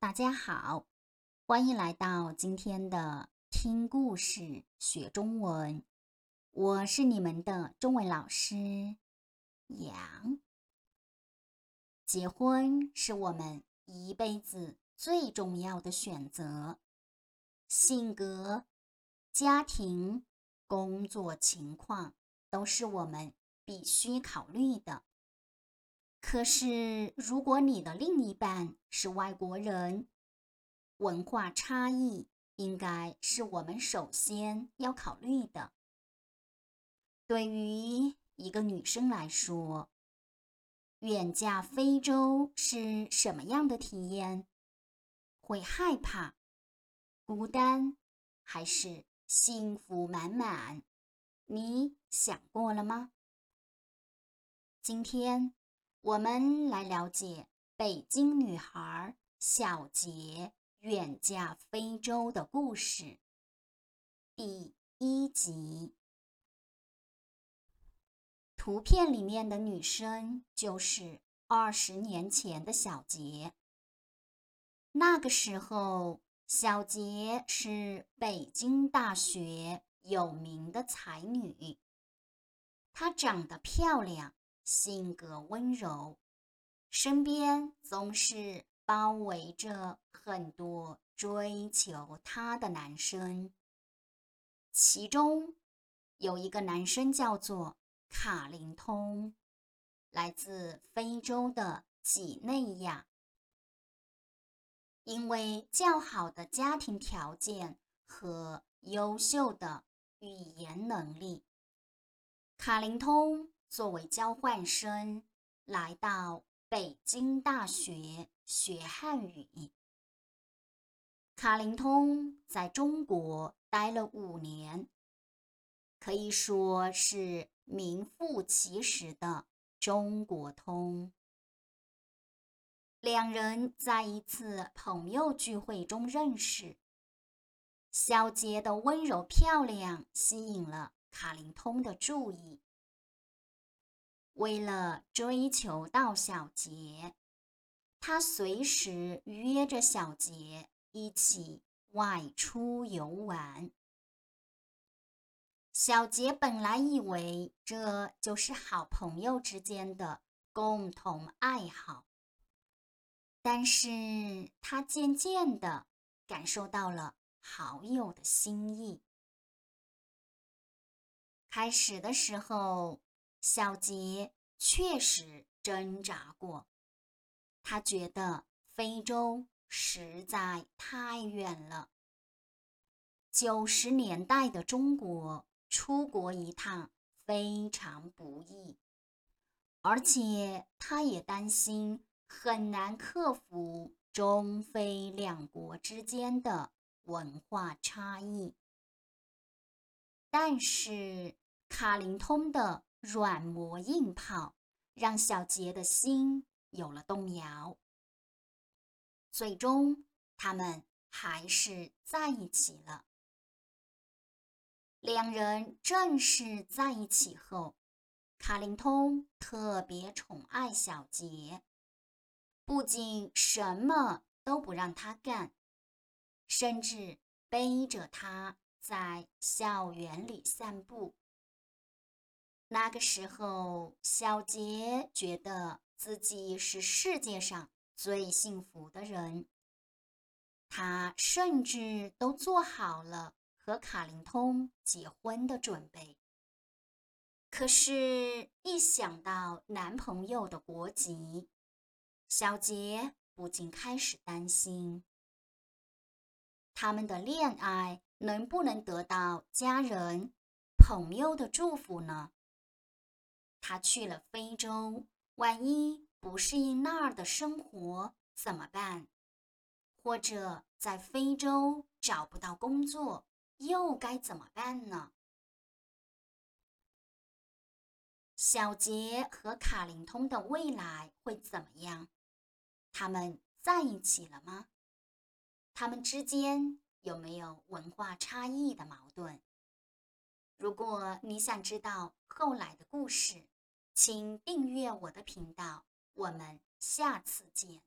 大家好，欢迎来到今天的听故事学中文。我是你们的中文老师杨。结婚是我们一辈子最重要的选择，性格、家庭、工作情况都是我们必须考虑的。可是，如果你的另一半是外国人，文化差异应该是我们首先要考虑的。对于一个女生来说，远嫁非洲是什么样的体验？会害怕、孤单，还是幸福满满？你想过了吗？今天。我们来了解北京女孩小杰远嫁非洲的故事。第一集，图片里面的女生就是二十年前的小杰。那个时候，小杰是北京大学有名的才女，她长得漂亮。性格温柔，身边总是包围着很多追求她的男生。其中有一个男生叫做卡林通，来自非洲的几内亚。因为较好的家庭条件和优秀的语言能力，卡林通。作为交换生来到北京大学学汉语，卡林通在中国待了五年，可以说是名副其实的中国通。两人在一次朋友聚会中认识，小杰的温柔漂亮吸引了卡林通的注意。为了追求到小杰，他随时约着小杰一起外出游玩。小杰本来以为这就是好朋友之间的共同爱好，但是他渐渐的感受到了好友的心意。开始的时候。小杰确实挣扎过，他觉得非洲实在太远了。九十年代的中国，出国一趟非常不易，而且他也担心很难克服中非两国之间的文化差异。但是卡林通的。软磨硬泡，让小杰的心有了动摇。最终，他们还是在一起了。两人正式在一起后，卡林通特别宠爱小杰，不仅什么都不让他干，甚至背着他在校园里散步。那个时候，小杰觉得自己是世界上最幸福的人。他甚至都做好了和卡林通结婚的准备。可是，一想到男朋友的国籍，小杰不禁开始担心：他们的恋爱能不能得到家人、朋友的祝福呢？他去了非洲，万一不适应那儿的生活怎么办？或者在非洲找不到工作，又该怎么办呢？小杰和卡林通的未来会怎么样？他们在一起了吗？他们之间有没有文化差异的矛盾？如果你想知道后来的故事，请订阅我的频道，我们下次见。